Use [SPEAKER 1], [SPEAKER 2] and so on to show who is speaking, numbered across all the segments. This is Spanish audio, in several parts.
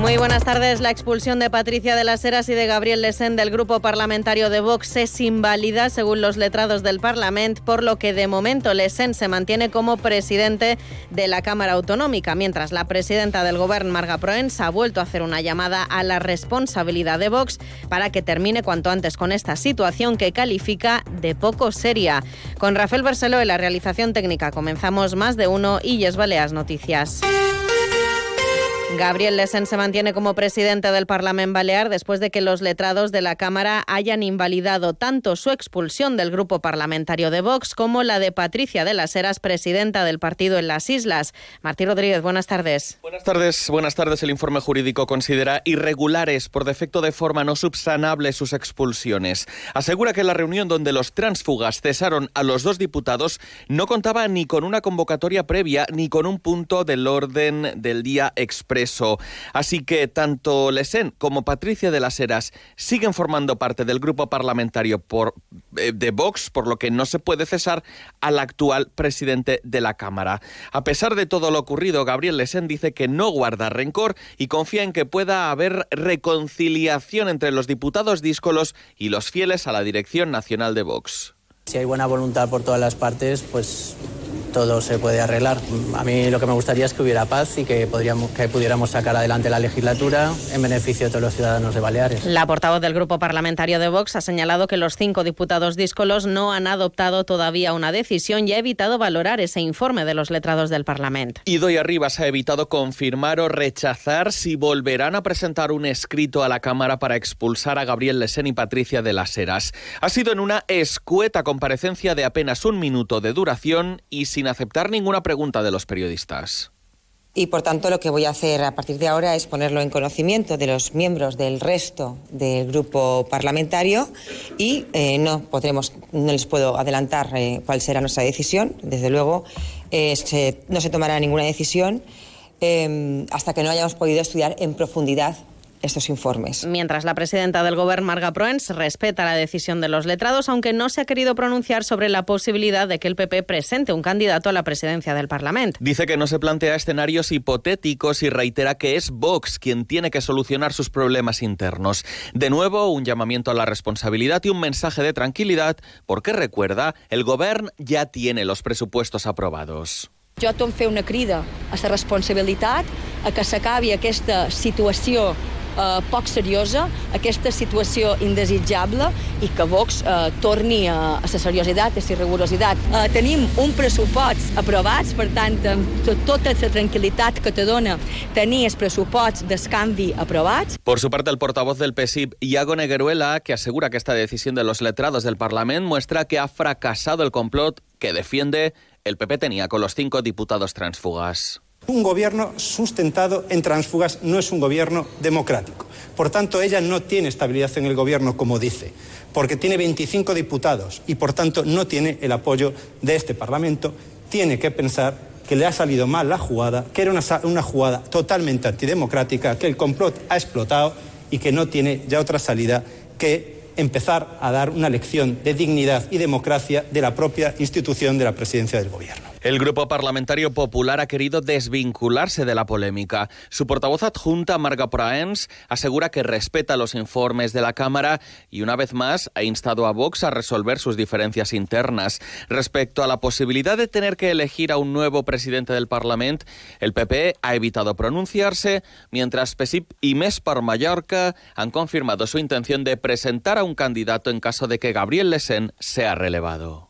[SPEAKER 1] Muy buenas tardes. La expulsión de Patricia de las Heras y de Gabriel Lesén del grupo parlamentario de Vox es inválida, según los letrados del Parlamento, por lo que de momento Lesén se mantiene como presidente de la Cámara Autonómica, mientras la presidenta del Gobierno, Marga Proens, ha vuelto a hacer una llamada a la responsabilidad de Vox para que termine cuanto antes con esta situación que califica de poco seria. Con Rafael Barceló en la realización técnica comenzamos más de uno y Yes Baleas Noticias. Gabriel Lesen se mantiene como presidente del Parlamento Balear después de que los letrados de la Cámara hayan invalidado tanto su expulsión del grupo parlamentario de Vox como la de Patricia de las Heras, presidenta del partido en las Islas. Martín Rodríguez, buenas tardes.
[SPEAKER 2] Buenas tardes. Buenas tardes. El informe jurídico considera irregulares por defecto de forma no subsanable sus expulsiones. Asegura que la reunión donde los transfugas cesaron a los dos diputados no contaba ni con una convocatoria previa ni con un punto del orden del día expreso eso. Así que tanto Lesen como Patricia de las Heras siguen formando parte del grupo parlamentario eh, de Vox, por lo que no se puede cesar al actual presidente de la Cámara. A pesar de todo lo ocurrido, Gabriel Lesen dice que no guarda rencor y confía en que pueda haber reconciliación entre los diputados díscolos y los fieles a la dirección nacional de Vox.
[SPEAKER 3] Si hay buena voluntad por todas las partes, pues todo se puede arreglar. A mí lo que me gustaría es que hubiera paz y que, podríamos, que pudiéramos sacar adelante la legislatura en beneficio de todos los ciudadanos de Baleares.
[SPEAKER 1] La portavoz del Grupo Parlamentario de Vox ha señalado que los cinco diputados díscolos no han adoptado todavía una decisión y ha evitado valorar ese informe de los letrados del Parlamento.
[SPEAKER 2] Y Doy Arribas ha evitado confirmar o rechazar si volverán a presentar un escrito a la Cámara para expulsar a Gabriel Lesen y Patricia de las Heras. Ha sido en una escueta comparecencia de apenas un minuto de duración y sin aceptar ninguna pregunta de los periodistas.
[SPEAKER 4] Y por tanto lo que voy a hacer a partir de ahora es ponerlo en conocimiento de los miembros del resto del grupo parlamentario y eh, no podremos, no les puedo adelantar eh, cuál será nuestra decisión. Desde luego eh, no se tomará ninguna decisión hasta que no hayamos podido estudiar en profundidad estos informes.
[SPEAKER 1] Mientras la presidenta del Gobierno, Marga Proens, respeta la decisión de los letrados, aunque no se ha querido pronunciar sobre la posibilidad de que el PP presente un candidato a la presidencia del Parlamento.
[SPEAKER 2] Dice que no se plantea escenarios hipotéticos y reitera que es Vox quien tiene que solucionar sus problemas internos. De nuevo, un llamamiento a la responsabilidad y un mensaje de tranquilidad, porque recuerda, el Gobierno ya tiene los presupuestos aprobados.
[SPEAKER 5] Jo tom fer una crida a la responsabilitat, a que s'acabi aquesta situació eh, poc seriosa, aquesta situació indesitjable i que Vox eh, torni a, a la seriositat, a la rigorositat. Eh, tenim un pressupost aprovats, per tant, amb tota la tranquil·litat que te dona tenir els pressuposts d'escanvi aprovats.
[SPEAKER 2] Por su parte, el portavoz del PSIB, Iago Negueruela, que asegura que esta decisión de los letrados del Parlamento muestra que ha fracasado el complot que defiende el PP tenía con los cinco diputados transfugas.
[SPEAKER 6] Un gobierno sustentado en transfugas no es un gobierno democrático. Por tanto, ella no tiene estabilidad en el gobierno, como dice, porque tiene 25 diputados y, por tanto, no tiene el apoyo de este Parlamento. Tiene que pensar que le ha salido mal la jugada, que era una, una jugada totalmente antidemocrática, que el complot ha explotado y que no tiene ya otra salida que empezar a dar una lección de dignidad y democracia de la propia institución de la presidencia del Gobierno.
[SPEAKER 2] El Grupo Parlamentario Popular ha querido desvincularse de la polémica. Su portavoz adjunta, Marga Praens, asegura que respeta los informes de la Cámara y una vez más ha instado a Vox a resolver sus diferencias internas. Respecto a la posibilidad de tener que elegir a un nuevo presidente del Parlamento, el PP ha evitado pronunciarse, mientras PSIP y MES por Mallorca han confirmado su intención de presentar a un candidato en caso de que Gabriel Lesen sea relevado.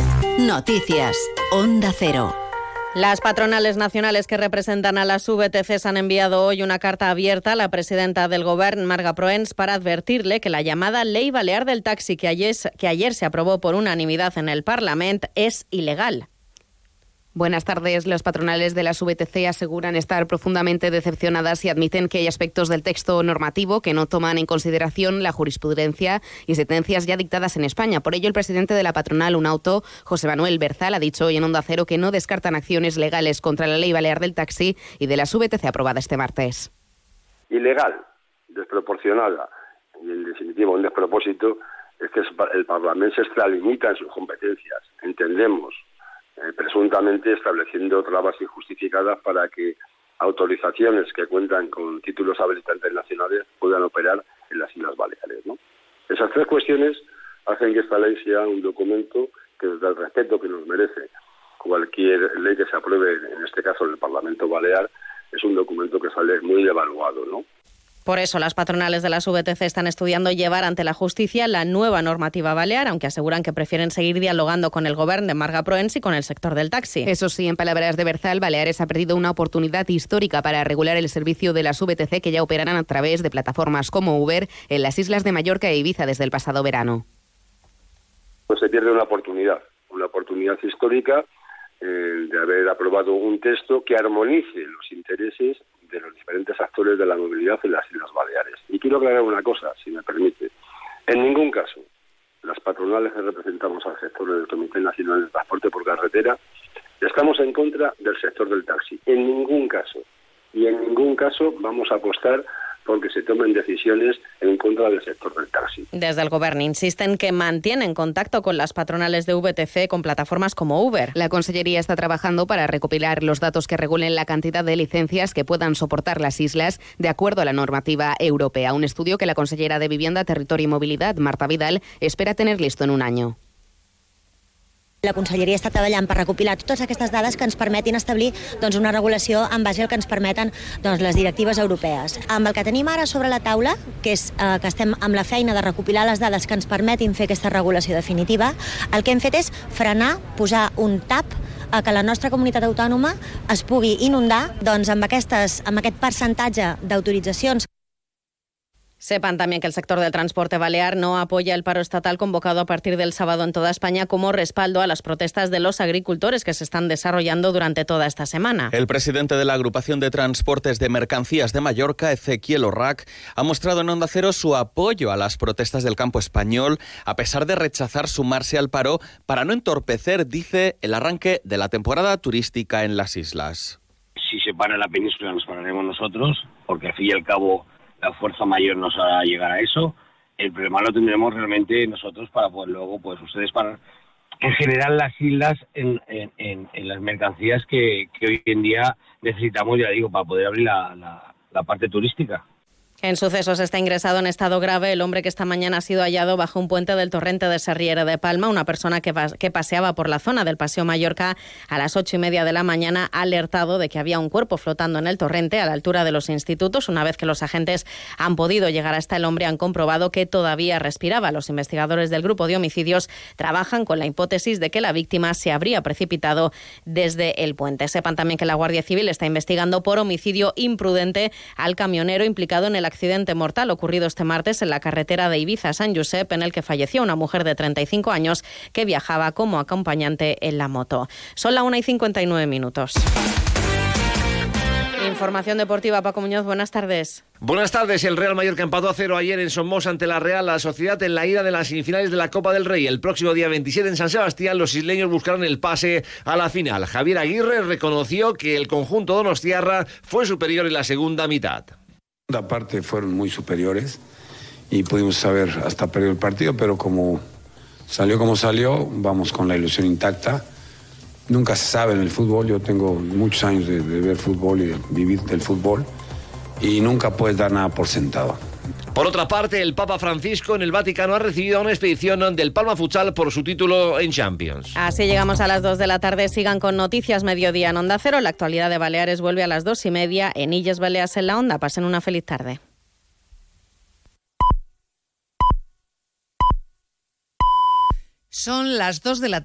[SPEAKER 7] Noticias. Onda Cero.
[SPEAKER 1] Las patronales nacionales que representan a las VTCs han enviado hoy una carta abierta a la presidenta del Gobierno, Marga Proens, para advertirle que la llamada Ley Balear del Taxi, que ayer, que ayer se aprobó por unanimidad en el Parlamento, es ilegal.
[SPEAKER 8] Buenas tardes. Los patronales de la VTC aseguran estar profundamente decepcionadas y admiten que hay aspectos del texto normativo que no toman en consideración la jurisprudencia y sentencias ya dictadas en España. Por ello, el presidente de la patronal UNAUTO, José Manuel Berzal, ha dicho hoy en Onda Cero que no descartan acciones legales contra la ley balear del taxi y de la VTC aprobada este martes.
[SPEAKER 9] Ilegal, desproporcionada y, en definitiva, un despropósito es que el Parlamento se extralimita en sus competencias. Entendemos presuntamente estableciendo trabas injustificadas para que autorizaciones que cuentan con títulos habilitantes nacionales puedan operar en las Islas Baleares. ¿no? Esas tres cuestiones hacen que esta ley sea un documento que, desde el respeto que nos merece cualquier ley que se apruebe, en este caso en el Parlamento Balear, es un documento que sale muy devaluado, ¿no?
[SPEAKER 1] Por eso las patronales de las VTC están estudiando llevar ante la justicia la nueva normativa balear, aunque aseguran que prefieren seguir dialogando con el gobierno de Marga Proens y con el sector del taxi.
[SPEAKER 8] Eso sí, en palabras de Berzal, Baleares ha perdido una oportunidad histórica para regular el servicio de las VTC que ya operarán a través de plataformas como Uber en las islas de Mallorca e Ibiza desde el pasado verano.
[SPEAKER 9] Pues se pierde una oportunidad, una oportunidad histórica eh, de haber aprobado un texto que armonice los intereses de los diferentes actores de la movilidad en las Islas Baleares. Y quiero aclarar una cosa, si me permite. En ningún caso, las patronales que representamos al sector del Comité Nacional de Transporte por Carretera estamos en contra del sector del taxi. En ningún caso. Y en ningún caso vamos a apostar porque se tomen decisiones en contra del sector del taxi.
[SPEAKER 1] Desde el Gobierno insisten que mantienen contacto con las patronales de VTC con plataformas como Uber.
[SPEAKER 8] La Consellería está trabajando para recopilar los datos que regulen la cantidad de licencias que puedan soportar las islas de acuerdo a la normativa europea. Un estudio que la consellera de Vivienda, Territorio y Movilidad, Marta Vidal, espera tener listo en un año.
[SPEAKER 10] La Conselleria està treballant per recopilar totes aquestes dades que ens permetin establir doncs, una regulació en base al que ens permeten doncs, les directives europees. Amb el que tenim ara sobre la taula, que és eh, que estem amb la feina de recopilar les dades que ens permetin fer aquesta regulació definitiva, el que hem fet és frenar, posar un tap a que la nostra comunitat autònoma es pugui inundar doncs, amb, aquestes, amb aquest percentatge d'autoritzacions
[SPEAKER 1] Sepan también que el sector del transporte balear no apoya el paro estatal convocado a partir del sábado en toda España como respaldo a las protestas de los agricultores que se están desarrollando durante toda esta semana.
[SPEAKER 2] El presidente de la Agrupación de Transportes de Mercancías de Mallorca, Ezequiel Orrac, ha mostrado en Onda Cero su apoyo a las protestas del campo español, a pesar de rechazar sumarse al paro para no entorpecer, dice, el arranque de la temporada turística en las islas.
[SPEAKER 11] Si se para la península nos pararemos nosotros, porque al fin y al cabo la fuerza mayor nos hará llegar a eso. El problema lo tendremos realmente nosotros para poder luego, pues ustedes para en general las islas en, en, en, las mercancías que, que, hoy en día necesitamos, ya digo, para poder abrir la, la, la parte turística.
[SPEAKER 1] En sucesos está ingresado en estado grave el hombre que esta mañana ha sido hallado bajo un puente del torrente de Serriera de Palma. Una persona que, que, paseaba por la zona del Paseo Mallorca a las ocho y media de la mañana alertado de que había un cuerpo flotando en el torrente a la altura de los institutos. Una vez que los agentes han podido llegar hasta el hombre, han comprobado que todavía respiraba. Los investigadores del grupo de homicidios trabajan con la hipótesis de que la víctima se habría precipitado desde el puente. Sepan también que la Guardia Civil está investigando por homicidio imprudente al camionero implicado en el accidente mortal ocurrido este martes en la carretera de Ibiza a San Josep, en el que falleció una mujer de 35 años que viajaba como acompañante en la moto. Son las 1 y 59 minutos. Información deportiva, Paco Muñoz, buenas tardes.
[SPEAKER 12] Buenas tardes. El Real Mallorca empató a cero ayer en Somos ante la Real la Sociedad en la ida de las semifinales de la Copa del Rey. El próximo día 27 en San Sebastián los isleños buscaron el pase a la final. Javier Aguirre reconoció que el conjunto donostiarra fue superior en la segunda mitad
[SPEAKER 13] segunda parte fueron muy superiores y pudimos saber hasta perder el partido, pero como salió como salió, vamos con la ilusión intacta. Nunca se sabe en el fútbol, yo tengo muchos años de, de ver fútbol y de vivir del fútbol y nunca puedes dar nada por sentado.
[SPEAKER 12] Por otra parte, el Papa Francisco en el Vaticano ha recibido una expedición del Palma Futsal por su título en Champions.
[SPEAKER 1] Así llegamos a las 2 de la tarde. Sigan con Noticias Mediodía en Onda Cero. La actualidad de Baleares vuelve a las 2 y media en Illes Baleas en la Onda. Pasen una feliz tarde.
[SPEAKER 14] Son las 2 de la tarde.